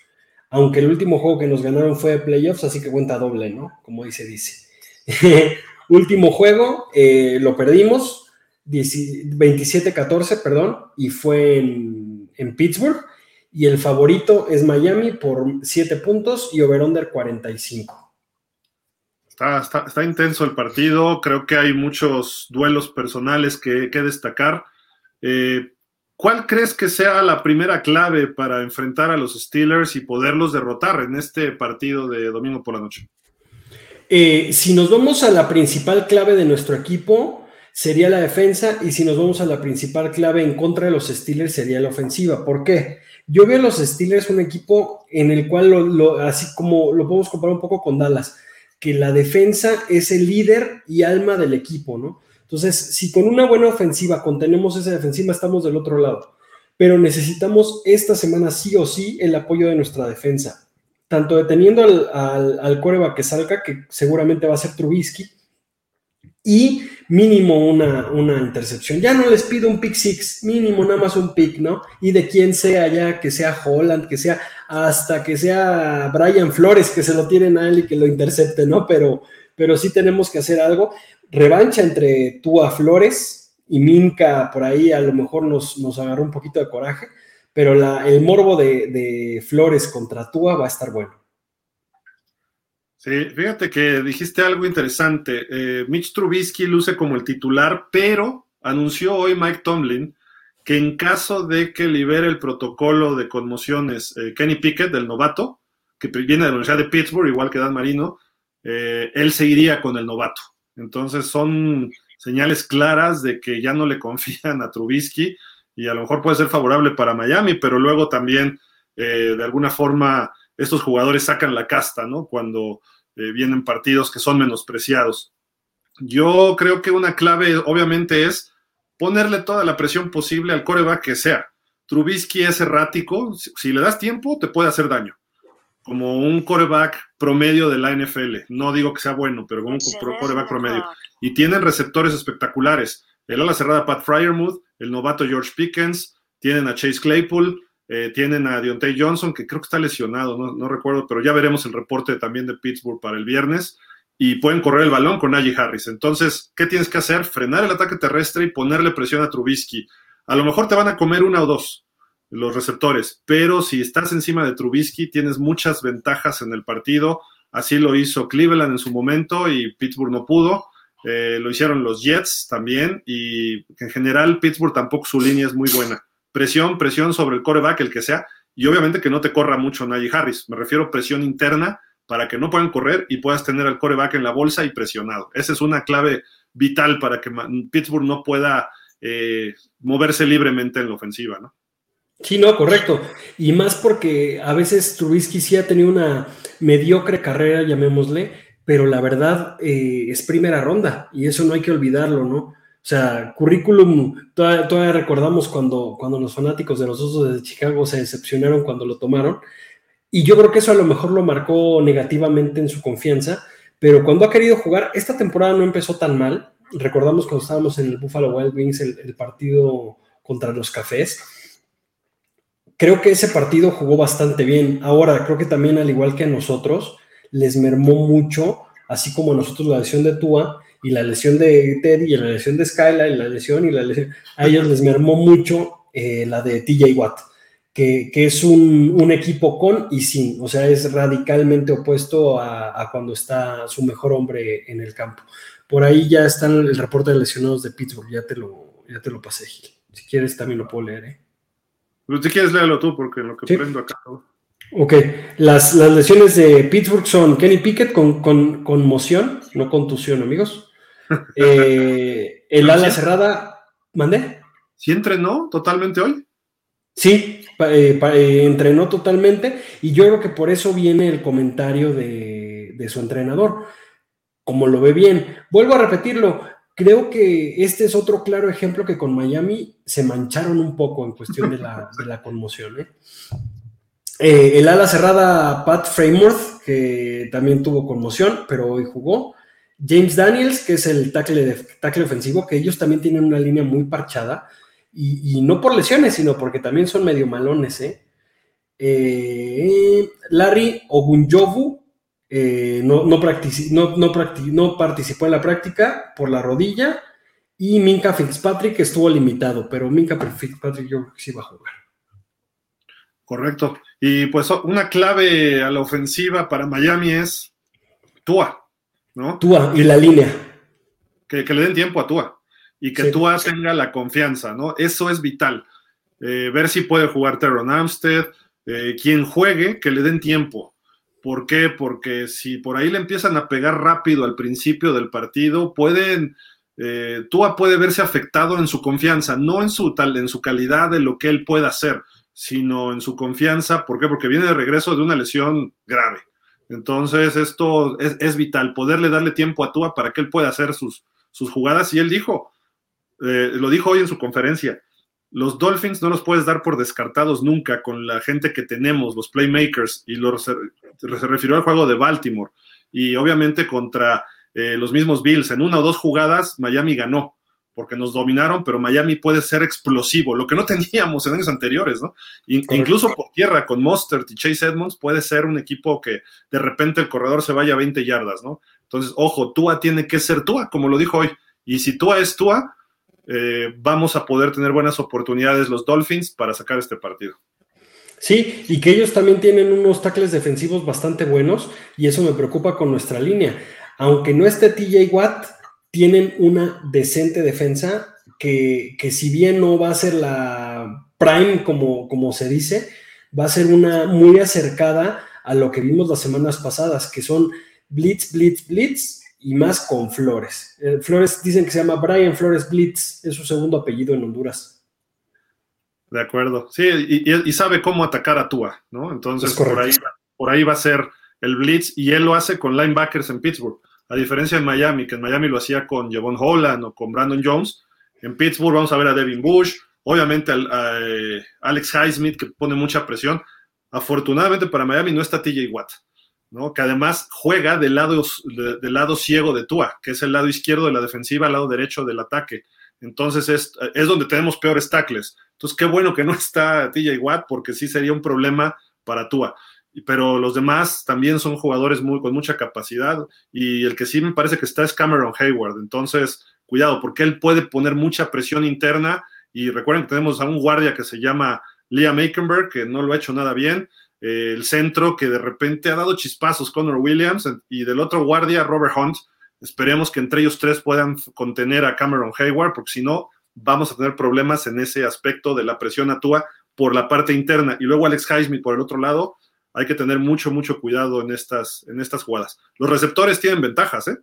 Aunque el último juego que nos ganaron fue de playoffs, así que cuenta doble, ¿no? Como dice, dice. <laughs> último juego, eh, lo perdimos, 27-14, perdón, y fue en, en Pittsburgh y el favorito es Miami por 7 puntos y over-under 45. Está, está, intenso el partido, creo que hay muchos duelos personales que, que destacar. Eh, ¿Cuál crees que sea la primera clave para enfrentar a los Steelers y poderlos derrotar en este partido de domingo por la noche? Eh, si nos vamos a la principal clave de nuestro equipo, sería la defensa, y si nos vamos a la principal clave en contra de los Steelers, sería la ofensiva. ¿Por qué? Yo veo a los Steelers un equipo en el cual, así como lo podemos comparar un poco con Dallas, que la defensa es el líder y alma del equipo, ¿no? Entonces, si con una buena ofensiva contenemos esa defensiva, estamos del otro lado. Pero necesitamos esta semana sí o sí el apoyo de nuestra defensa. Tanto deteniendo al, al, al que salga, que seguramente va a ser Trubisky, y mínimo una, una intercepción. Ya no les pido un pick six, mínimo nada más un pick, ¿no? Y de quien sea ya, que sea Holland, que sea hasta que sea Brian Flores, que se lo tienen a él y que lo intercepte, ¿no? Pero, pero sí tenemos que hacer algo. Revancha entre Tua Flores y Minka, por ahí a lo mejor nos, nos agarró un poquito de coraje, pero la, el morbo de, de Flores contra Tua va a estar bueno. Sí, fíjate que dijiste algo interesante. Eh, Mitch Trubisky luce como el titular, pero anunció hoy Mike Tomlin que en caso de que libere el protocolo de conmociones eh, Kenny Pickett, del novato, que viene de la Universidad de Pittsburgh, igual que Dan Marino, eh, él seguiría con el novato. Entonces son señales claras de que ya no le <laughs> confían a Trubisky y a lo mejor puede ser favorable para Miami, pero luego también de alguna forma estos jugadores sacan la casta, ¿no? Cuando eh, vienen partidos que son menospreciados. Yo creo que una clave, obviamente, es ponerle toda la presión posible al coreback que sea. Trubisky es errático, si, le das tiempo, te puede hacer daño. Como un coreback promedio de la NFL. No digo que sea bueno, pero como un coreback promedio. Y tienen receptores espectaculares. El ala cerrada Pat Fryermuth, el novato George Pickens, tienen a Chase Claypool, eh, tienen a Deontay Johnson, que creo que está lesionado, no, recuerdo, pero ya veremos el reporte también de Pittsburgh para el viernes. y pueden correr el balón con Najee Harris. Entonces, ¿qué tienes que hacer? Frenar el ataque terrestre y ponerle presión a Trubisky. A lo mejor te van a comer una o dos los receptores, pero si estás encima de Trubisky, tienes muchas ventajas en el partido. Así lo hizo Cleveland en su momento y Pittsburgh no pudo. Eh, lo hicieron los Jets también y en general Pittsburgh tampoco su línea es muy buena. Presión, presión sobre el coreback, el que sea, y obviamente que no te corra mucho Najee Harris. Me refiero a presión interna para que no puedan correr y puedas tener al coreback en la bolsa y presionado. Esa es una clave vital para que Pittsburgh no pueda eh, moverse libremente en la ofensiva, ¿no? Sí, no, correcto. Y más porque a veces Trubisky sí ha tenido una mediocre carrera, llamémosle, pero la verdad eh, es primera ronda y eso no hay que olvidarlo, ¿no? Sea, currículum, todavía, recordamos cuando, cuando los fanáticos de los Osos de Chicago se decepcionaron cuando lo tomaron, y yo creo que eso a lo mejor lo marcó negativamente en su confianza, pero cuando ha querido jugar, esta temporada no empezó tan mal. Recordamos cuando estábamos en el Buffalo Wild Wings, el, partido contra los Cafés. Creo que ese partido jugó bastante bien. Ahora, creo que también, al igual que a nosotros, les mermó mucho, así como a nosotros la lesión de Tua y la lesión de Teddy y la lesión de Skyla y la lesión y la lesión. A ellos les mermó mucho eh, la de TJ Watt que, es un, equipo con y sin, o sea, es radicalmente opuesto a, cuando está su mejor hombre en el campo. Por ahí ya está el reporte de lesionados de Pittsburgh, ya te lo, ya te lo pasé, Gil. Si quieres también lo puedo leer, ¿eh? Pero si quieres léalo tú, porque lo que prendo acá. Ok, las, las, lesiones de Pittsburgh son Kenny Pickett con, con conmoción, no contusión, amigos. Eh, el ala cerrada, ¿mandé? ¿Sí entrenó totalmente hoy? Sí, eh, eh, entrenó totalmente y yo creo que por eso viene el comentario de, su entrenador, como lo ve bien. Vuelvo a repetirlo, creo que este es otro claro ejemplo que con Miami se mancharon un poco en cuestión de la, <laughs> conmoción. ¿eh? el ala cerrada Pat Frameworth, que también tuvo conmoción, pero hoy jugó. James Daniels, que es el tackle, tackle ofensivo, que ellos también tienen una línea muy parchada y, no por lesiones, sino porque también son medio malones, ¿eh? eh Larry Ogunjovu eh, no, no, no, participó en la práctica por la rodilla y Minka Fitzpatrick estuvo limitado, pero Minka Fitzpatrick yo creo que sí va a jugar. Correcto. Y pues una clave a la ofensiva para Miami es Tua, ¿no? Tua y la línea. Que, que le den tiempo a Tua y que tú tenga la confianza, ¿no? Eso es vital. Eh, ver si puede jugar Teron Amstead, eh, quien juegue, que le den tiempo. ¿Por qué? Porque si por ahí le empiezan a pegar rápido al principio del partido, pueden, eh, Tua puede verse afectado en su confianza, no en su, tal, en su calidad de lo que él pueda hacer, sino en su confianza. ¿Por qué? Porque viene de regreso de una lesión grave. Entonces, esto es, vital, poderle darle tiempo a Tua para que él pueda hacer sus, sus jugadas. Y él dijo, eh, lo dijo hoy en su conferencia, los Dolphins no los puedes dar por descartados nunca con la gente que tenemos, los playmakers, y lo, se, refirió al juego de Baltimore. Y obviamente contra eh, los mismos Bills, en una o dos jugadas, Miami ganó, porque nos dominaron, pero Miami puede ser explosivo, lo que no <laughs> teníamos en años anteriores, ¿no? incluso por tierra, con Mostert y Chase Edmonds, puede ser un equipo que de repente el corredor se vaya a 20 yardas, ¿no? Entonces, ojo, Tua tiene que ser Tua, como lo dijo hoy. Y si Tua es Tua, eh, vamos a poder tener buenas oportunidades los Dolphins para sacar este partido. Sí, y que ellos también tienen unos tackles defensivos bastante buenos y eso me preocupa con nuestra línea. Aunque no esté TJ Watt, tienen una decente defensa que, si bien no va a ser la prime como, como se dice, va a ser una muy acercada a lo que vimos las semanas pasadas, que son blitz, blitz, blitz y más con Flores. Eh, Flores dicen que se llama Brian Flores Blitz, es su segundo apellido en Honduras. De acuerdo, sí, y, sabe cómo atacar a Tua, ¿no? Entonces por ahí, por ahí va a ser el Blitz y él lo hace con linebackers en Pittsburgh. A diferencia de Miami, que en Miami lo hacía con Javon Holland o con Brandon Jones, en Pittsburgh vamos a ver a Devin Bush, obviamente a, eh, Alex Highsmith que pone mucha presión. Afortunadamente para Miami no está TJ Watt que además juega del lado, del lado ciego de Tua, que es el lado izquierdo de la defensiva, el lado derecho del ataque. Entonces es, es donde tenemos peores tackles. Entonces qué bueno que no está TJ Watt, porque sí sería un problema para Tua. Pero los demás también son jugadores muy, con mucha capacidad y el que sí me parece que está es Cameron Hayward. Entonces, cuidado, porque él puede poner mucha presión interna y recuerden que tenemos a un guardia que se llama Liam Aikenberg, que no lo ha hecho nada bien. Eh, el centro que de repente ha dado chispazos, Connor Williams, y del otro guardia, Robert Hunt. Esperemos que entre ellos tres puedan contener a Cameron Hayward, porque si no, vamos a tener problemas en ese aspecto de la presión atúa por la parte interna. Y luego Alex Highsmith por el otro lado, hay que tener mucho, mucho cuidado en estas, en estas jugadas. Los receptores tienen ventajas, ¿eh?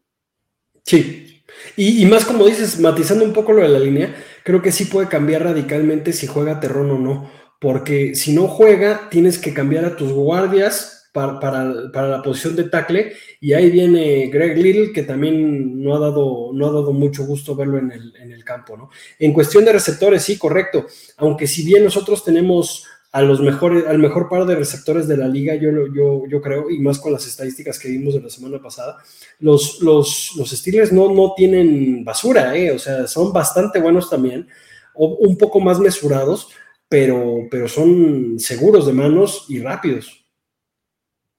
Sí. Y, más como dices, matizando un poco lo de la línea, creo que sí puede cambiar radicalmente si juega Terrón o no. Porque si no juega, tienes que cambiar a tus guardias para, para, para, la posición de tackle. Y ahí viene Greg Little, que también no ha dado, no ha dado mucho gusto verlo en el, en el campo, ¿no? En cuestión de receptores, sí, correcto. Aunque si bien nosotros tenemos a los mejores, al mejor par de receptores de la liga, yo, yo, yo creo, y más con las estadísticas que vimos de la semana pasada, los, los, los Steelers no, no tienen basura, ¿eh? o sea, son bastante buenos también, o, un poco más mesurados, pero, pero son seguros de manos y rápidos.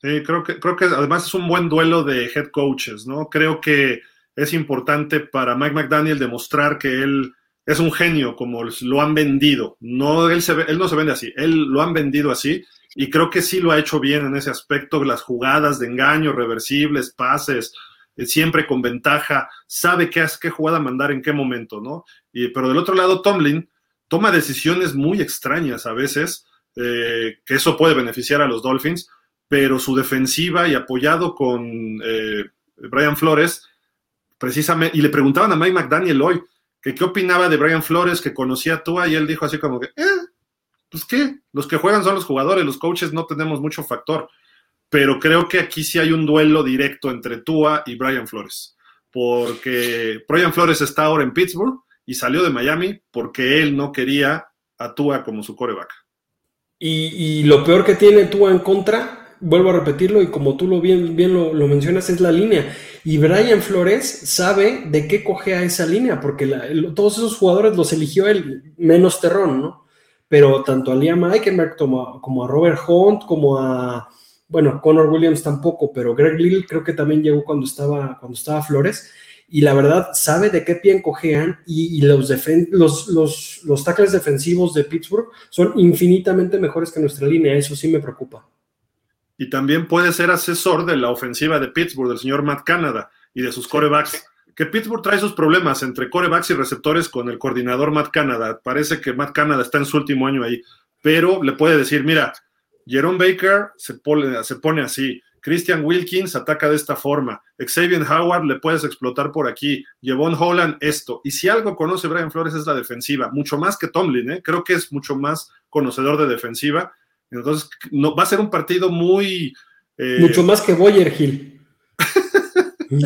Sí, creo que, creo que además es un buen duelo de head coaches, ¿no? Creo que es importante para Mike McDaniel demostrar que él es un genio, como lo han vendido. No, él, se, él no se vende así, él lo han vendido así y creo que sí lo ha hecho bien en ese aspecto, las jugadas de engaño, reversibles, pases, eh, siempre con ventaja, sabe qué, qué jugada mandar en qué momento, ¿no? Y, pero del otro lado, Tomlin toma decisiones muy extrañas a veces, eh, que eso puede beneficiar a los Dolphins, pero su defensiva y apoyado con eh, Brian Flores, precisamente, y le preguntaban a Mike McDaniel hoy, que qué opinaba de Brian Flores, que conocía a Tua, y él dijo así como que, eh, pues qué, los que juegan son los jugadores, los coaches no tenemos mucho factor. Pero creo que aquí sí hay un duelo directo entre Tua y Brian Flores, porque Brian Flores está ahora en Pittsburgh y salió de Miami porque él no quería a Tua como su coreback. Y, y lo peor que tiene Tua en contra vuelvo a repetirlo y como tú lo bien, lo, mencionas, es la línea. Y Brian Flores sabe de qué coge a esa línea, porque todos esos jugadores los eligió él, menos Terrón, ¿no? Pero tanto a Liam Eikenberg como a, como a Robert Hunt, como a, bueno, Connor Williams tampoco, pero Greg Little creo que también llegó cuando estaba, cuando estaba Flores. Y la verdad, sabe de qué pie cojean y, y los, los, los, los tackles defensivos de Pittsburgh son infinitamente mejores que nuestra línea. Eso sí me preocupa y también puede ser asesor de la ofensiva de Pittsburgh, del señor Matt Canada y de sus corebacks. Que Pittsburgh trae sus problemas entre corebacks y receptores con el coordinador Matt Canada. Parece que Matt Canada está en su último año ahí, pero le puede decir, mira, Jerome Baker se pone, se pone así, Christian Wilkins ataca de esta forma, Xavier Howard le puedes explotar por aquí, Jevon Holland esto. Y si algo conoce Brian Flores es la defensiva, mucho más que Tomlin, ¿eh? creo que es mucho más conocedor de defensiva entonces, no, va a ser un partido muy... Eh... Mucho más que Boyer Hill. <laughs>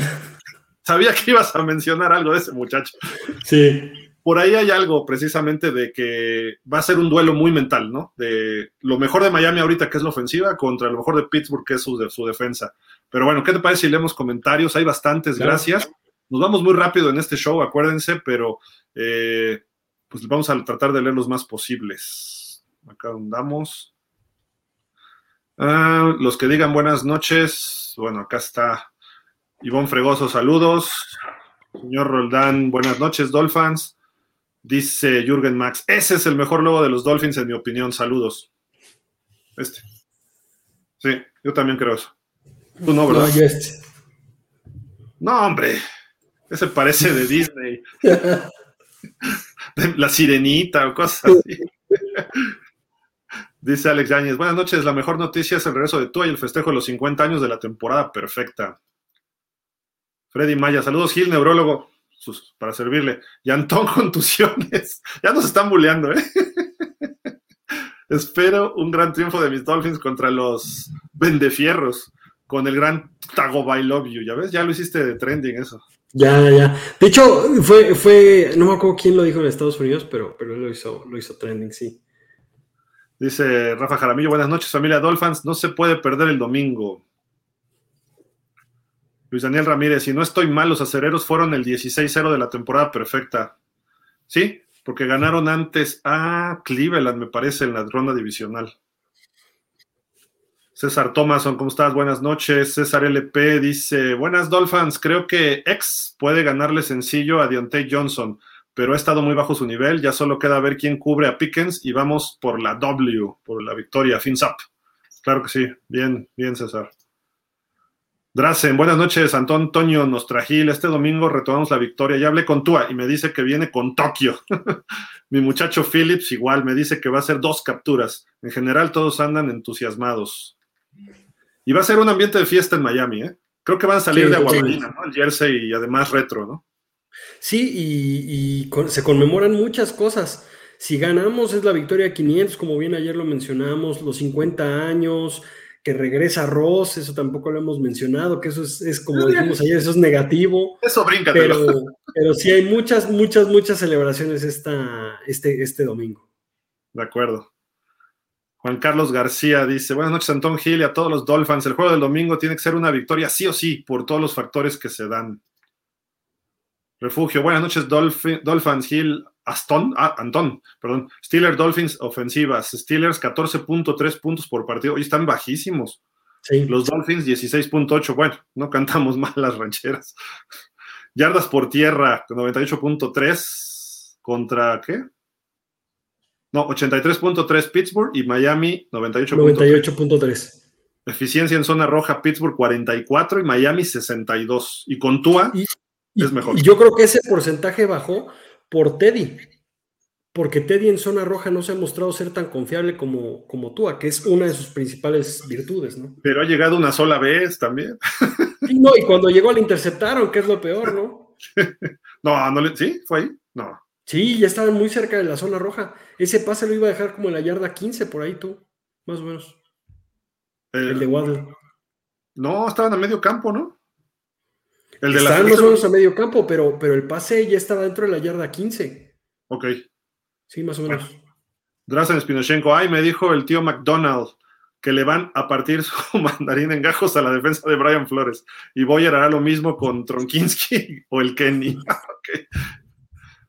Sabía que ibas a mencionar algo de ese muchacho. Sí. Por ahí hay algo precisamente de que va a ser un duelo muy mental, ¿no? De lo mejor de Miami ahorita, que es la ofensiva, contra lo mejor de Pittsburgh, que es su, de, su defensa. Pero bueno, ¿qué te parece si leemos comentarios? Hay bastantes, claro. gracias. Nos vamos muy rápido en este show, acuérdense, pero eh, pues vamos a tratar de leer los más posibles. Acá andamos. Ah, los que digan buenas noches, bueno, acá está Ivonne Fregoso, saludos. Señor Roldán, buenas noches, Dolphins. Dice Jürgen Max, ese es el mejor logo de los Dolphins, en mi opinión, saludos. Este. Sí, yo también creo eso. Tú no, ¿verdad? No, este. no hombre, ese parece de <laughs> Disney. <laughs> La sirenita o cosas así. <laughs> Dice Alex Yáñez, buenas noches, la mejor noticia es el regreso de Tua y el festejo de los 50 años de la temporada perfecta. Freddy Maya, saludos Gil, neurólogo, para servirle. Y Antón, <laughs> contusiones. Ya nos están bulleando, ¿eh? <laughs> Espero un gran triunfo de mis Dolphins contra los Vendefierros, con el gran Tago I Love You. Ya ves, ya lo hiciste de trending eso. Ya, ya. De hecho, fue, fue, no me acuerdo quién lo dijo en Estados Unidos, pero, pero lo hizo, lo hizo trending, sí. Dice Rafa Jaramillo, buenas noches familia Dolphins, no se puede perder el domingo. Luis Daniel Ramírez, si no estoy mal, los acereros fueron el 16-0 de la temporada perfecta. Sí, porque ganaron antes a Cleveland, me parece, en la ronda divisional. César Thomason, ¿cómo estás? Buenas noches. César LP dice, buenas Dolphins, creo que X puede ganarle sencillo a Deontay Johnson, pero ha estado muy bajo su nivel, ya solo queda ver quién cubre a Pickens y vamos por la W, por la victoria, fins up. Claro que sí, bien, bien César. Drasen, buenas noches, Antón Antonio Nostragil. Este domingo retomamos la victoria. Ya hablé con Tua y me dice que viene con Tokio. <laughs> Mi muchacho Phillips igual me dice que va a hacer dos capturas. En general todos andan entusiasmados. Y va a ser un ambiente de fiesta en Miami, ¿eh? Creo que van a salir de Aguadalina, ¿no? El jersey y además retro, ¿no? Sí, y, se conmemoran muchas cosas. Si ganamos es la victoria 500, como bien ayer lo mencionamos, los 50 años, que regresa Ross, eso tampoco lo hemos mencionado, que eso es, como dijimos ayer, eso es negativo. Eso brinca. Pero, <laughs> pero sí hay muchas, muchas, muchas celebraciones esta, este, este domingo. De acuerdo. Juan Carlos García dice, buenas noches Antón Gil y a todos los Dolphins. El juego del domingo tiene que ser una victoria sí o sí por todos los factores que se dan. Refugio, buenas noches Dolphins Hill, Aston, ah, Antón, perdón, Steelers Dolphins ofensivas, Steelers 14.3 puntos por partido, hoy están bajísimos. Los Dolphins 16.8, bueno, no cantamos <laughs> mal las rancheras. Yardas por tierra 98.3 contra ¿qué? No, 83.3 Pittsburgh y Miami 98.3. Eficiencia en zona roja, Pittsburgh 44 y Miami 62. Y con Tua es mejor. Y yo creo que ese porcentaje bajó por Teddy. Porque Teddy en zona roja no se ha mostrado ser tan confiable como, como Tua, que es una de sus principales virtudes, ¿no? Pero ha llegado una sola vez también. no, y cuando llegó le interceptaron, que es lo peor, ¿no? <laughs> no, no le, ¿sí? ¿Fue ahí? No. Sí, ya estaban muy cerca de la zona roja. Ese pase lo iba a dejar como en la yarda 15 por ahí tú, más o menos. el de Waddle. No, estaban a medio campo, ¿no? El de estaban más o menos a medio campo, pero, pero el pase ya estaba dentro de la yarda 15. Ok. Sí, más o menos. Drazen Spinochenko, ay, me dijo el tío McDonald que le van a partir <laughs> su mandarín en gajos a la defensa de Brian Flores. Y Boyer hará lo mismo con Tronkinski <laughs> o el Kenny. <laughs> okay.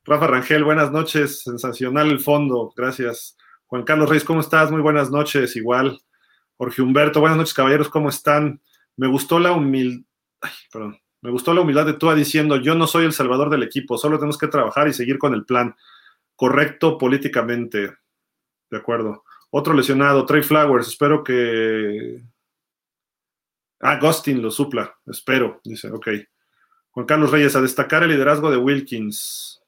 Rafa Rangel, buenas noches, sensacional el fondo, gracias. Juan Carlos Reyes, ¿cómo estás? Muy buenas noches, igual. Jorge Humberto, buenas noches, caballeros, ¿cómo están? Me gustó la humildad, perdón, me gustó la humildad de Tua diciendo, yo no soy el salvador del equipo, solo tenemos que trabajar y seguir con el plan. Correcto políticamente. De acuerdo. Otro lesionado, Trey Flowers, espero que... Ah, Agustin lo supla, espero, dice, ok. Juan Carlos Reyes, a destacar el liderazgo de Wilkins.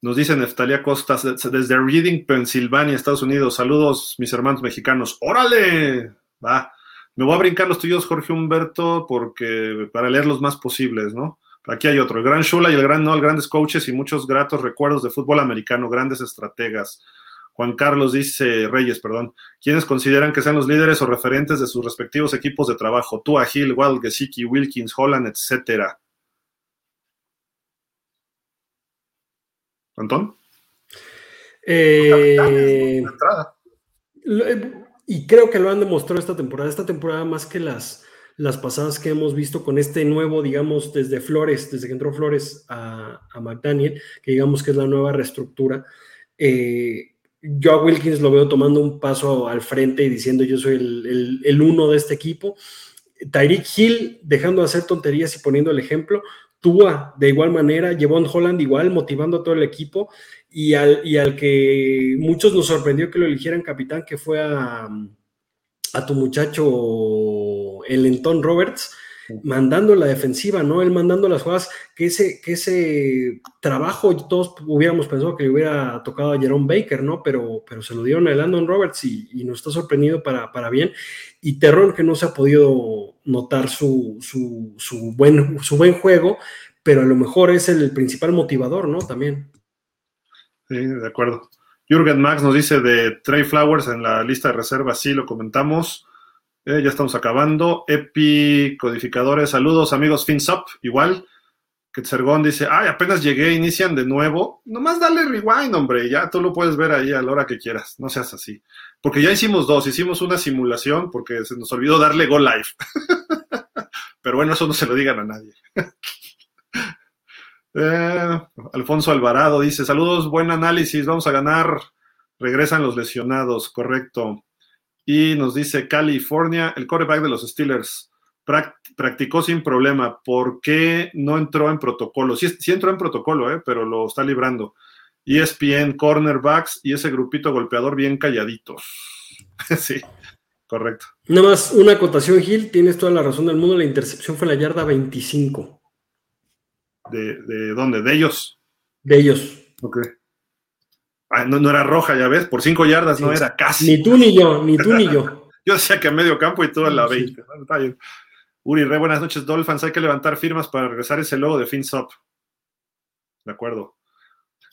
Nos dice Neftalia Costas desde Reading, Pensilvania, Estados Unidos. Saludos, mis hermanos mexicanos. ¡Órale! Va. Me voy a brincar los tuyos, Jorge Humberto, porque para leer los más posibles, ¿no? Aquí hay otro. El gran Shula y el gran Noel, grandes coaches y muchos gratos recuerdos de fútbol americano, grandes estrategas. Juan Carlos dice, Reyes, perdón, ¿quiénes consideran que sean los líderes o referentes de sus respectivos equipos de trabajo? Tua, Hill, Wild, Gesicki, Wilkins, Holland, etcétera. Antón. Eh, y creo que lo han demostrado esta temporada. Esta temporada más que las, las pasadas que hemos visto con este nuevo, digamos, desde Flores, desde que entró Flores a, McDaniel, que digamos que es la nueva reestructura. Eh, yo a Wilkins lo veo tomando un paso al frente y diciendo yo soy el, el uno de este equipo. Tyreek Hill dejando de hacer tonterías y poniendo el ejemplo. Tua de igual manera, Jevon Holland igual, motivando a todo el equipo, y al, y al que muchos nos sorprendió que lo eligieran capitán, que fue a, a tu muchacho el Entón Roberts, mandando la defensiva, ¿no? Él mandando las jugadas, que ese, que ese trabajo todos hubiéramos pensado que le hubiera tocado a Jerome Baker, ¿no? Pero, pero se lo dieron a Landon Roberts y, y nos está sorprendido para, para bien. Y Terrón que no se ha podido notar su, su, buen, su buen juego, pero a lo mejor es el principal motivador, ¿no? También. Sí, de acuerdo. Jürgen Max nos dice de Trey Flowers en la lista de reservas, sí, lo comentamos. Eh, ya estamos acabando. Epi Codificadores, saludos amigos FinSup, igual. Que Sergón dice, ay, apenas llegué, inician de nuevo. Nomás dale rewind, hombre, ya tú lo puedes ver ahí a la hora que quieras, no seas así. Porque ya hicimos dos, hicimos una simulación porque se nos olvidó darle Go Live. <laughs> Pero bueno, eso no se lo digan a nadie. <laughs> Eh, Alfonso Alvarado dice, saludos, buen análisis, vamos a ganar. Regresan los lesionados, correcto. Y nos dice California, el quarterback de los Steelers practicó sin problema. ¿Por qué no entró en protocolo? Sí, sí entró en protocolo, ¿eh? pero lo está librando. ESPN, cornerbacks y ese grupito golpeador bien calladitos. <laughs> sí, correcto. Nada más una acotación, Gil, tienes toda la razón del mundo, la intercepción fue la yarda 25. ¿De, de dónde? ¿De ellos? De ellos. Ok. Ah, no, era roja, ya ves, por cinco yardas no era casi. Ni tú ni yo, ni tú ni yo. <laughs> yo decía que a medio campo y todo en la 20. Uri, re buenas noches, Dolphins. Hay que levantar firmas para regresar ese logo de FinSop. De acuerdo.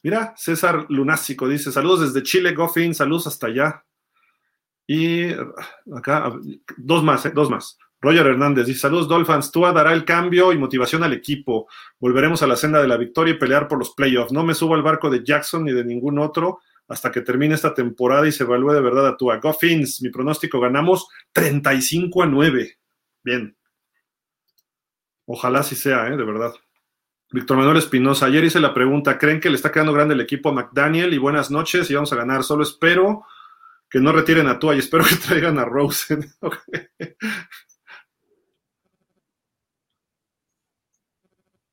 Mira, César Lunásico dice: Saludos desde Chile, Goffin, saludos hasta allá. Y acá, dos más, eh, dos más. Roger Hernández dice: Saludos, Dolphins. Tua dará el cambio y motivación al equipo. Volveremos a la senda de la victoria y pelear por los playoffs. No me subo al barco de Jackson ni de ningún otro hasta que termine esta temporada y se evalúe de verdad a Tua. Goffins, mi pronóstico, ganamos 35 a 9. Bien. Ojalá sí sea, ¿eh? de verdad. Víctor Manuel Espinosa, ayer hice la pregunta, ¿creen que le está quedando grande el equipo a McDaniel? Y buenas noches, y vamos a ganar. Solo espero que no retiren a Tua y espero que <laughs> traigan a Rosen. <laughs>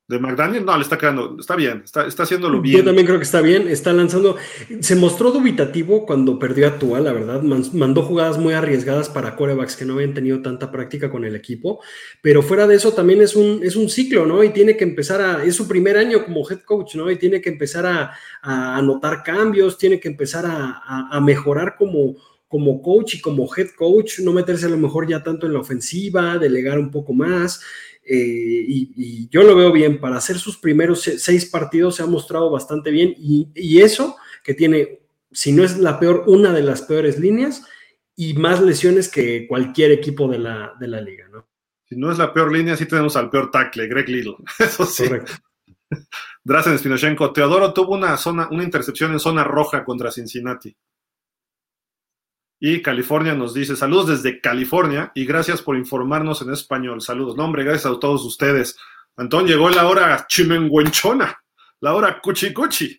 de McDaniel, no, le está quedando, está bien, está, está haciéndolo bien. Yo también creo que está bien, está lanzando, se mostró dubitativo cuando perdió a Tua, la verdad, mandó jugadas muy arriesgadas para corebacks que no habían tenido tanta práctica con el equipo, pero fuera de eso también es un, es un ciclo, ¿no? Y tiene que empezar a, es su primer año como head coach, ¿no? Y tiene que empezar a, a anotar cambios, tiene que empezar a, a mejorar como como coach y como head coach, no meterse a lo mejor ya tanto en la ofensiva, delegar un poco más. Eh, y, yo lo veo bien. Para hacer sus primeros seis partidos se ha mostrado bastante bien. Y, eso que tiene, si no es la peor, una de las peores líneas y más lesiones que cualquier equipo de la, de la liga, ¿no? Si no es la peor línea, sí tenemos al peor tackle, Greg Little. <laughs> Eso sí. Correcto. Drazen Spinochenko, Teodoro tuvo una zona, una intercepción en zona roja contra Cincinnati. Y California nos dice, saludos desde California y gracias por informarnos en español. Saludos. No, hombre, gracias a todos ustedes. Antón, llegó la hora chimenguenchona, la hora cuchi cuchi.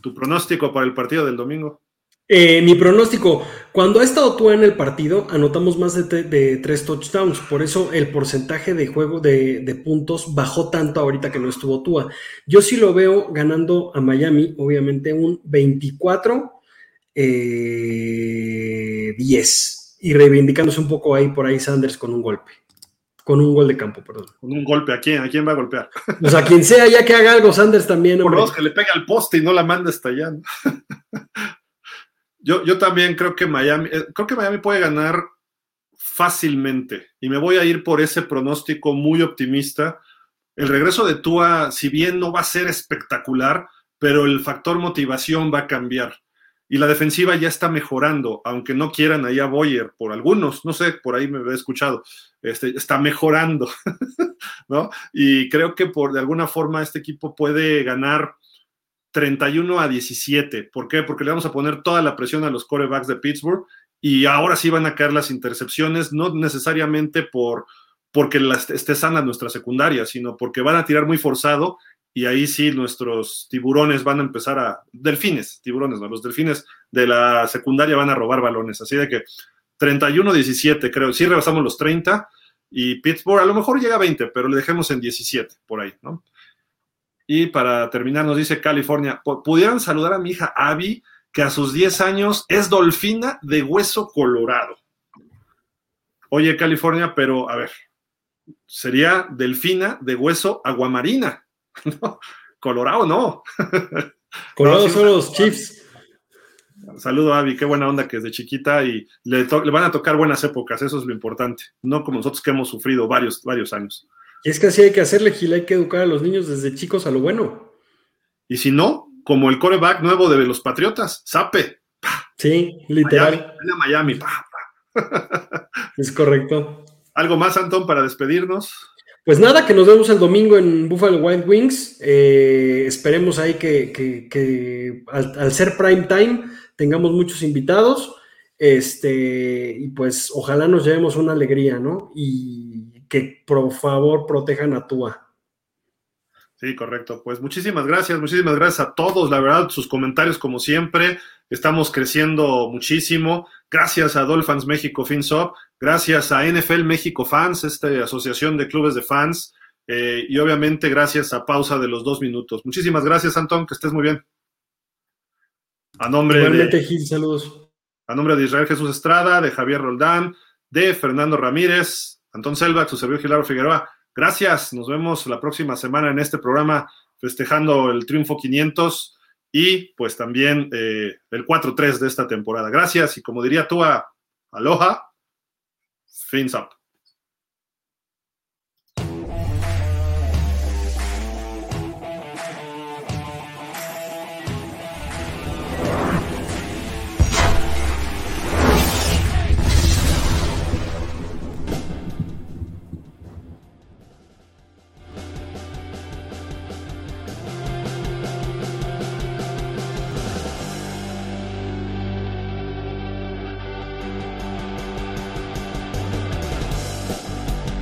¿Tu pronóstico para el partido del domingo? Eh, mi pronóstico, cuando ha estado tú en el partido, anotamos más de, tres touchdowns, por eso el porcentaje de juego de, de, puntos bajó tanto ahorita que no estuvo Tua. Yo sí lo veo ganando a Miami, obviamente un 24 10 eh, y reivindicándose un poco ahí por ahí Sanders con un golpe. Con un gol de campo, perdón. Con un golpe, ¿a quién? ¿A quién va a golpear? Pues a quien sea, ya que haga algo Sanders también. Por dos, que le pega al poste y no la manda hasta allá. <laughs> yo, yo también creo que Miami, eh, creo que Miami puede ganar fácilmente. Y me voy a ir por ese pronóstico muy optimista. El regreso de Tua, si bien no va a ser espectacular, pero el factor motivación va a cambiar y la defensiva ya está mejorando, aunque no quieran ahí a Boyer, por algunos, no sé, por ahí me he escuchado, este, está mejorando, <laughs> ¿no? Y creo que por de alguna forma este equipo puede ganar 31 a 17. ¿Por qué? Porque le vamos a poner toda la presión a los corebacks de Pittsburgh y ahora sí van a caer las intercepciones, no necesariamente por porque esté sana nuestra secundaria, sino porque van a tirar muy forzado y ahí sí nuestros tiburones van a empezar a, delfines, tiburones, ¿no? los delfines de la secundaria van a robar balones, así de que 31-17 creo, sí rebasamos los 30 y Pittsburgh a lo mejor llega a 20, pero le dejemos en 17 por ahí, ¿no? Y para terminar nos dice California, pudieran saludar a mi hija Abby, que a sus 10 años es dolfina de hueso colorado. Oye, California, pero a ver, sería delfina de hueso aguamarina. <laughs> Colorado no. <laughs> Colorado son los Chiefs. Saludo a Abby, qué buena onda que es de chiquita y le, van a tocar buenas épocas, eso es lo importante, no como nosotros que hemos sufrido varios, varios años. Y es que así hay que hacerle, Gil, hay que educar a los niños desde chicos a lo bueno. Y si no, como el coreback nuevo de los Patriotas, Sape. Sí, literal. Miami, Miami. <laughs> Es correcto. ¿Algo más, Antón, para despedirnos? Pues nada, que nos vemos el domingo en Buffalo Wild Wings. Eh, esperemos ahí que, al, ser prime time tengamos muchos invitados. Este, y pues ojalá nos llevemos una alegría, ¿no? Y que por favor protejan a Tua. Sí, correcto. Pues muchísimas gracias, muchísimas gracias a todos. La verdad, sus comentarios, como siempre, estamos creciendo muchísimo. Gracias a Dolphins México FinSop. Gracias a NFL México Fans, esta asociación de clubes de fans. Eh, y obviamente gracias a pausa de los dos minutos. Muchísimas gracias, Antón, que estés muy bien. A nombre de, Gil, saludos. A nombre de Israel Jesús Estrada, de Javier Roldán, de Fernando Ramírez, Antón Selva, su servidor Gilaro Figueroa. Gracias, nos vemos la próxima semana en este programa festejando el Triunfo 500 y pues también eh, el 4-3 de esta temporada. Gracias y como diría tú a Aloha, fins up.